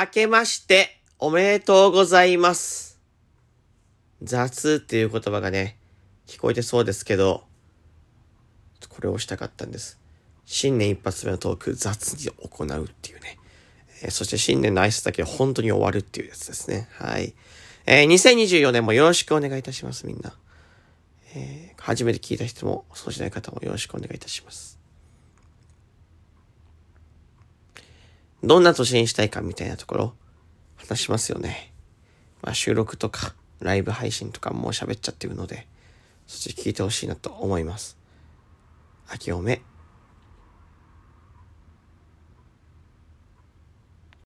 明けましておめでとうございます。雑っていう言葉がね、聞こえてそうですけど、これをしたかったんです。新年一発目のトーク、雑に行うっていうね。えーそして新年の挨拶だけ本当に終わるっていうやつですね。はい。えー2024年もよろしくお願いいたします、みんな。えー初めて聞いた人も、そうしない方もよろしくお願いいたします。どんな年にしたいかみたいなところ、話しますよね。まあ収録とか、ライブ配信とかもう喋っちゃってるので、そっち聞いてほしいなと思います。明けおめ。